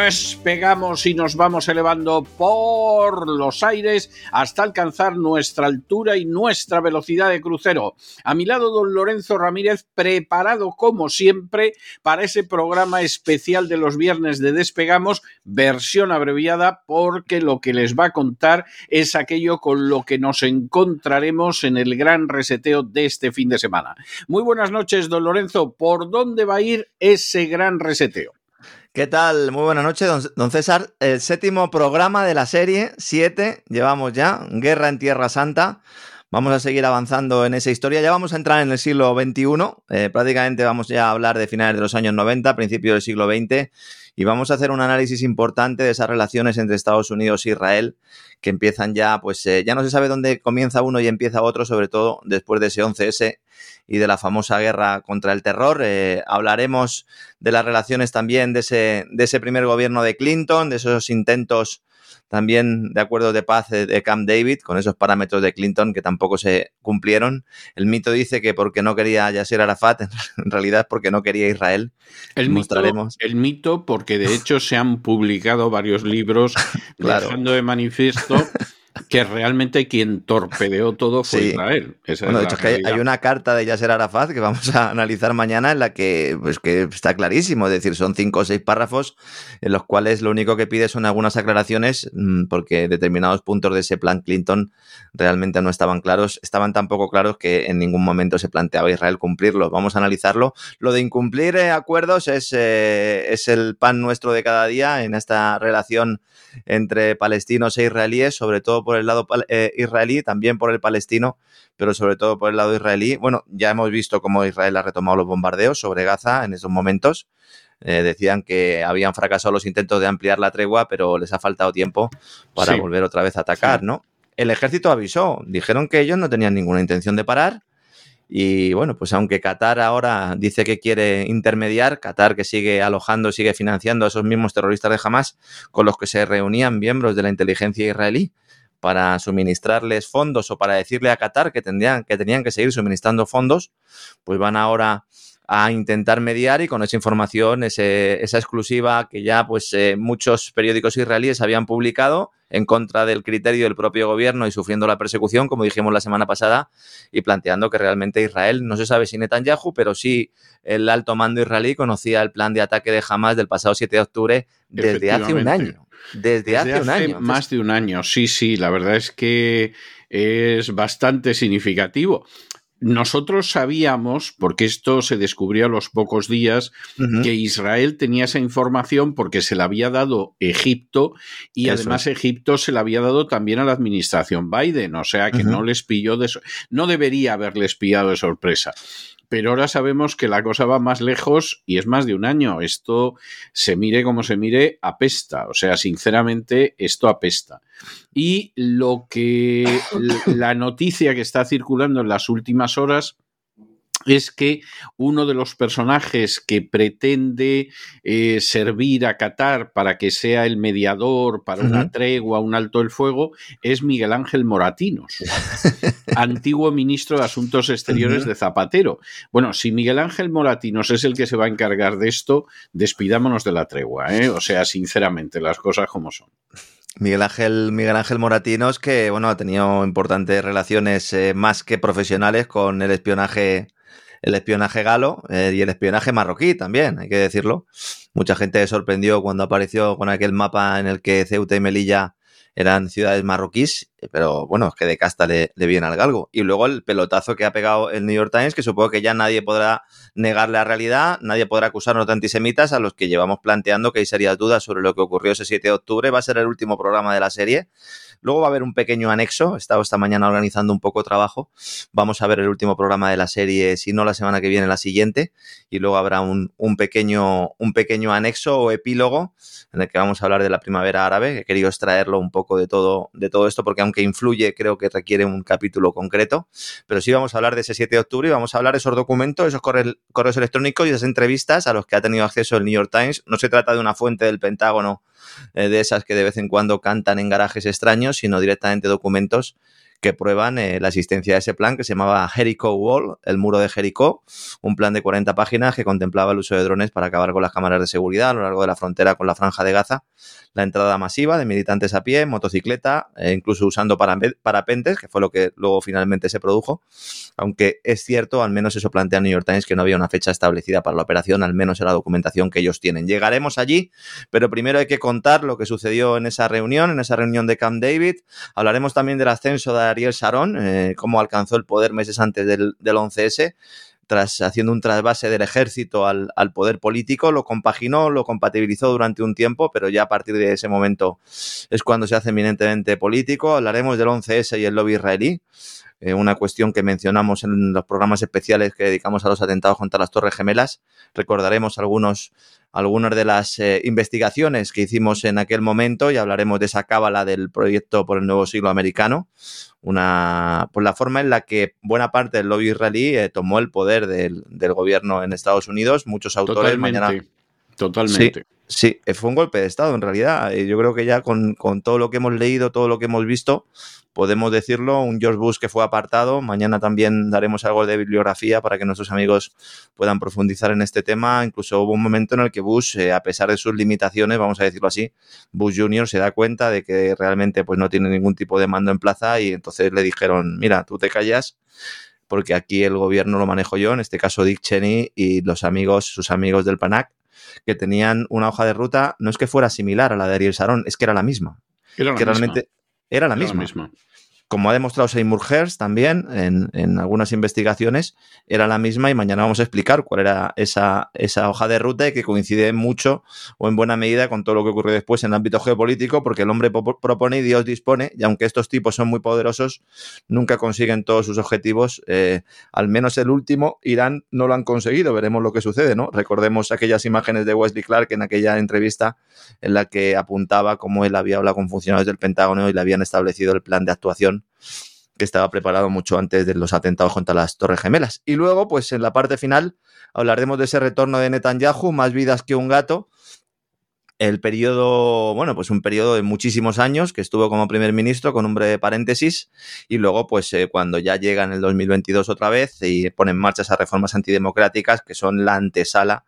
despegamos y nos vamos elevando por los aires hasta alcanzar nuestra altura y nuestra velocidad de crucero. A mi lado, don Lorenzo Ramírez, preparado como siempre para ese programa especial de los viernes de Despegamos, versión abreviada, porque lo que les va a contar es aquello con lo que nos encontraremos en el gran reseteo de este fin de semana. Muy buenas noches, don Lorenzo. ¿Por dónde va a ir ese gran reseteo? ¿Qué tal? Muy buenas noches, don, don, César. El séptimo programa de la serie, siete, llevamos ya, Guerra en Tierra Santa. Vamos a seguir avanzando en esa historia. Ya vamos a entrar en el siglo XXI. Eh, prácticamente vamos ya a hablar de finales de los años 90, principios del siglo XX. Y vamos a hacer un análisis importante de esas relaciones entre Estados Unidos e Israel, que empiezan ya, pues eh, ya no se sabe dónde comienza uno y empieza otro, sobre todo después de ese 11S y de la famosa guerra contra el terror. Eh, hablaremos de las relaciones también de ese, de ese primer gobierno de Clinton, de esos intentos también de acuerdos de paz de Camp David, con esos parámetros de Clinton que tampoco se cumplieron. El mito dice que porque no quería Yasser Arafat, en realidad porque no quería Israel. El, Mostraremos. Mito, el mito, porque de hecho se han publicado varios libros claro. dejando de manifiesto que realmente quien torpedeó todo fue sí. Israel. Esa bueno, es de hecho, es que hay, una carta de Yasser Arafat que vamos a analizar mañana en la que, pues, que está clarísimo, es decir, son cinco o seis párrafos en los cuales lo único que pide son algunas aclaraciones mm, porque determinados puntos de ese plan Clinton realmente no estaban claros, estaban tan poco claros que en ningún momento se planteaba Israel cumplirlo. Vamos a analizarlo. Lo de incumplir eh, acuerdos es, eh, es el pan nuestro de cada día en esta relación entre palestinos e israelíes, sobre todo por el lado eh, israelí, también por el palestino, pero sobre todo por el lado israelí. Bueno, ya hemos visto cómo Israel ha retomado los bombardeos sobre Gaza en esos momentos. Eh, decían que habían fracasado los intentos de ampliar la tregua, pero les ha faltado tiempo para sí. volver otra vez a atacar, sí. ¿no? El ejército avisó, dijeron que ellos no tenían ninguna intención de parar. Y bueno, pues aunque Qatar ahora dice que quiere intermediar, Qatar que sigue alojando, sigue financiando a esos mismos terroristas de Hamas con los que se reunían miembros de la inteligencia israelí para suministrarles fondos o para decirle a Qatar que, tendrían, que tenían que seguir suministrando fondos, pues van ahora a intentar mediar y con esa información, ese, esa exclusiva que ya pues eh, muchos periódicos israelíes habían publicado en contra del criterio del propio gobierno y sufriendo la persecución, como dijimos la semana pasada, y planteando que realmente Israel, no se sabe si Netanyahu, pero sí el alto mando israelí conocía el plan de ataque de Hamas del pasado 7 de octubre desde hace un año. Desde, desde hace, hace, un año. Más de un año, sí, sí, la verdad es que es bastante significativo. Nosotros sabíamos, porque esto se descubrió a los pocos días, uh -huh. que Israel tenía esa información porque se la había dado Egipto y Eso. además Egipto se la había dado también a la administración Biden, o sea que uh -huh. no les pilló de no debería haberles pillado de sorpresa pero ahora sabemos que la cosa va más lejos y es más de un año. Esto, se mire como se mire, apesta. O sea, sinceramente, esto apesta. Y lo que la noticia que está circulando en las últimas horas es que uno de los personajes que pretende eh, servir a Qatar para que sea el mediador para uh -huh. una tregua, un alto el fuego, es Miguel Ángel Moratinos, antiguo ministro de Asuntos Exteriores uh -huh. de Zapatero. Bueno, si Miguel Ángel Moratinos es el que se va a encargar de esto, despidámonos de la tregua, ¿eh? o sea, sinceramente, las cosas como son. Miguel Ángel, Miguel Ángel Moratinos, que bueno, ha tenido importantes relaciones eh, más que profesionales con el espionaje el espionaje galo eh, y el espionaje marroquí también, hay que decirlo. Mucha gente se sorprendió cuando apareció con aquel mapa en el que Ceuta y Melilla eran ciudades marroquíes, pero bueno, es que de casta le, viene al galgo. Y luego el pelotazo que ha pegado el New York Times, que supongo que ya nadie podrá negar la realidad, nadie podrá acusarnos de antisemitas a los que llevamos planteando que hay serias dudas sobre lo que ocurrió ese 7 de octubre. Va a ser el último programa de la serie. Luego va a haber un pequeño anexo. He estado esta mañana organizando un poco de trabajo. Vamos a ver el último programa de la serie, si no la semana que viene, la siguiente. Y luego habrá un, pequeño, un pequeño anexo o epílogo en el que vamos a hablar de la primavera árabe. He querido extraerlo un poco de todo, de todo esto porque aunque influye, creo que requiere un capítulo concreto. Pero sí vamos a hablar de ese 7 de octubre y vamos a hablar de esos documentos, esos correos, electrónicos y esas entrevistas a los que ha tenido acceso el New York Times. No se trata de una fuente del Pentágono eh, de esas que de vez en cuando cantan en garajes extraños, sino directamente documentos que prueban eh, la existencia de ese plan que se llamaba Jericho Wall, el muro de Jericó, un plan de 40 páginas que contemplaba el uso de drones para acabar con las cámaras de seguridad a lo largo de la frontera con la franja de Gaza, la entrada masiva de militantes a pie, motocicleta, e incluso usando parapentes, que fue lo que luego finalmente se produjo, aunque es cierto, al menos eso plantea New York Times, que no había una fecha establecida para la operación, al menos en la documentación que ellos tienen. Llegaremos allí, pero primero hay que contar lo que sucedió en esa reunión, en esa reunión de Camp David. Hablaremos también del ascenso de Ariel Sharon, eh, cómo alcanzó el poder meses antes del, 11S tras haciendo un trasvase del ejército al, poder político, lo compaginó, lo compatibilizó durante un tiempo, pero ya a partir de ese momento es cuando se hace eminentemente político. Hablaremos del 11S y el lobby israelí, eh, una cuestión que mencionamos en los programas especiales que dedicamos a los atentados contra las Torres Gemelas. Recordaremos algunos, algunas de las eh, investigaciones que hicimos en aquel momento y hablaremos de esa cábala del proyecto por el nuevo siglo americano, una, por la forma en la que buena parte del lobby israelí eh, tomó el poder del, gobierno en Estados Unidos. Muchos autores totalmente, mañana. Totalmente. Sí, fue un golpe de Estado en realidad. Yo creo que ya con, con todo lo que hemos leído, todo lo que hemos visto, podemos decirlo, un George Bush que fue apartado. Mañana también daremos algo de bibliografía para que nuestros amigos puedan profundizar en este tema. Incluso hubo un momento en el que Bush, eh, a pesar de sus limitaciones, vamos a decirlo así, Bush Jr. se da cuenta de que realmente pues, no tiene ningún tipo de mando en plaza y entonces le dijeron, mira, tú te callas porque aquí el gobierno lo manejo yo, en este caso Dick Cheney y los amigos, sus amigos del PANAC, que tenían una hoja de ruta, no es que fuera similar a la de Ariel Sharon, es que era la misma. Era que realmente era la misma. Como ha demostrado Seymour Hersh también en, algunas investigaciones, era la misma y mañana vamos a explicar cuál era esa, esa hoja de ruta y que coincide mucho o en buena medida con todo lo que ocurrió después en el ámbito geopolítico, porque el hombre propone y Dios dispone, y aunque estos tipos son muy poderosos, nunca consiguen todos sus objetivos. Eh, al menos el último, Irán no lo han conseguido. Veremos lo que sucede, ¿no? Recordemos aquellas imágenes de Wesley Clark en aquella entrevista en la que apuntaba cómo él había hablado con funcionarios del Pentágono y le habían establecido el plan de actuación que estaba preparado mucho antes de los atentados contra las Torres Gemelas. Y luego, pues en la parte final, hablaremos de ese retorno de Netanyahu, más vidas que un gato. El periodo, bueno, pues un periodo de muchísimos años que estuvo como primer ministro con un breve paréntesis y luego, pues eh, cuando ya llega en el 2022 otra vez y pone en marcha esas reformas antidemocráticas que son la antesala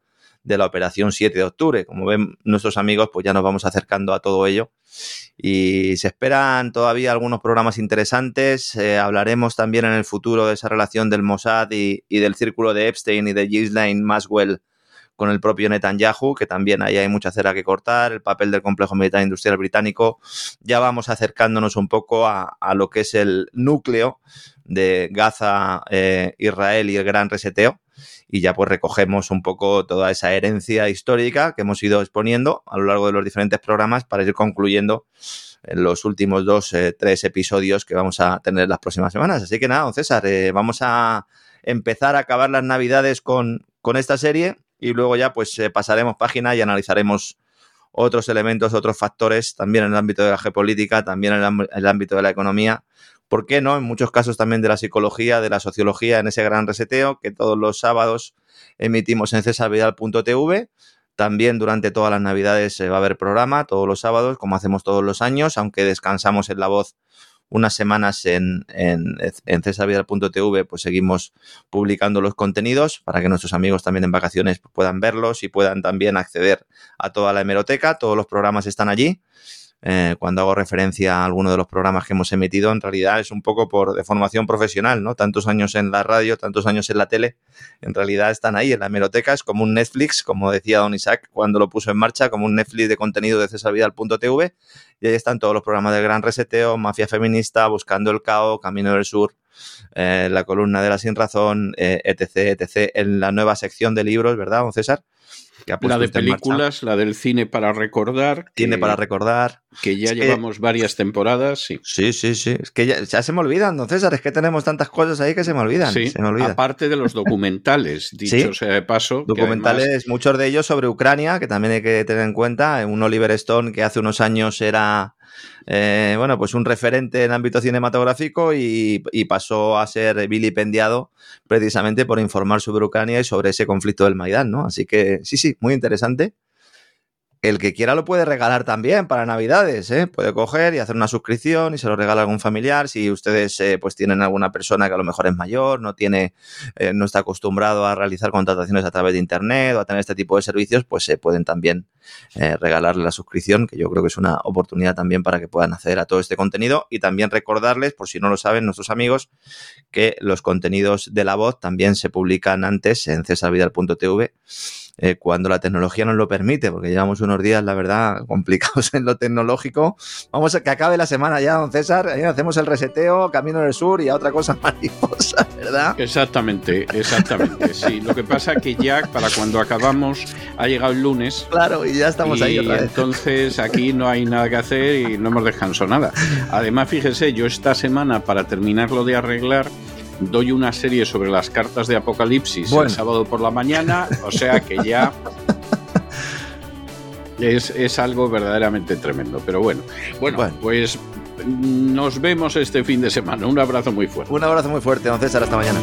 de la operación 7 de octubre. Como ven nuestros amigos, pues ya nos vamos acercando a todo ello. Y se esperan todavía algunos programas interesantes. Eh, hablaremos también en el futuro de esa relación del Mossad y, del círculo de Epstein y de Ghislaine Maswell con el propio Netanyahu, que también ahí hay mucha cera que cortar, el papel del complejo militar industrial británico. Ya vamos acercándonos un poco a, lo que es el núcleo de Gaza, eh, Israel y el gran reseteo y ya pues recogemos un poco toda esa herencia histórica que hemos ido exponiendo a lo largo de los diferentes programas para ir concluyendo en los últimos dos, eh, tres episodios que vamos a tener las próximas semanas. Así que nada, don César, eh, vamos a empezar a acabar las navidades con, con esta serie y luego ya pues eh, pasaremos página y analizaremos otros elementos, otros factores, también en el ámbito de la geopolítica, también en el ámbito de la economía, ¿por qué no? En muchos casos también de la psicología, de la sociología, en ese gran reseteo que todos los sábados emitimos en cesarvidal.tv. También durante todas las navidades se va a haber programa, todos los sábados, como hacemos todos los años, aunque descansamos en la voz unas semanas en, en, cesarvidal.tv, pues seguimos publicando los contenidos para que nuestros amigos también en vacaciones puedan verlos y puedan también acceder a toda la hemeroteca. Todos los programas están allí eh, cuando hago referencia a alguno de los programas que hemos emitido, en realidad es un poco por de formación profesional, ¿no? Tantos años en la radio, tantos años en la tele, en realidad están ahí en la hemeroteca, es como un Netflix, como decía Don Isaac cuando lo puso en marcha, como un Netflix de contenido de cesarvidal.tv, y ahí están todos los programas del Gran Reseteo, Mafia Feminista, Buscando el Cao, Camino del Sur, eh, la columna de la Sin Razón, eh, etc., etc., en la nueva sección de libros, ¿verdad, don César? la de películas, la del cine para recordar. Cine para recordar. Que ya llevamos varias temporadas, sí. Sí, sí, sí. Es que ya, se me olvidan, don César. Es que tenemos tantas cosas ahí que se me olvidan. Sí, se me olvidan. aparte de los documentales, dicho sea de paso. Documentales, muchos de ellos sobre Ucrania, que también hay que tener en cuenta. Un Oliver Stone que hace unos años era eh, bueno, pues un referente en ámbito cinematográfico y, pasó a ser vilipendiado precisamente por informar sobre Ucrania y sobre ese conflicto del Maidán, ¿no? Así que sí, sí, muy interesante. El que quiera lo puede regalar también para Navidades, ¿eh? Puede coger y hacer una suscripción y se lo regala a algún familiar. Si ustedes eh, pues tienen alguna persona que a lo mejor es mayor, no tiene, eh, no está acostumbrado a realizar contrataciones a través de internet o a tener este tipo de servicios, pues se pueden también regalarle la suscripción, que yo creo que es una oportunidad también para que puedan acceder a todo este contenido y también recordarles, por si no lo saben nuestros amigos, que los contenidos de la voz también se publican antes en cesarvidal.tv eh, cuando la tecnología nos lo permite, porque llevamos unos días, la verdad, complicados en lo tecnológico. Vamos a que acabe la semana ya, don César. Ahí hacemos el reseteo, Camino del Sur y a otra cosa mariposa, ¿verdad? Exactamente, exactamente. sí, lo que pasa es que ya para cuando acabamos ha llegado el lunes. Claro, y ya estamos ahí otra vez. Entonces aquí no hay nada que hacer y no hemos descansado nada. Además, fíjese, yo esta semana, para terminarlo de arreglar, doy una serie sobre las cartas de Apocalipsis el sábado por la mañana, o sea que ya es, algo verdaderamente tremendo. Pero bueno, bueno, pues nos vemos este fin de semana. Un abrazo muy fuerte. Un abrazo muy fuerte, don César, hasta mañana.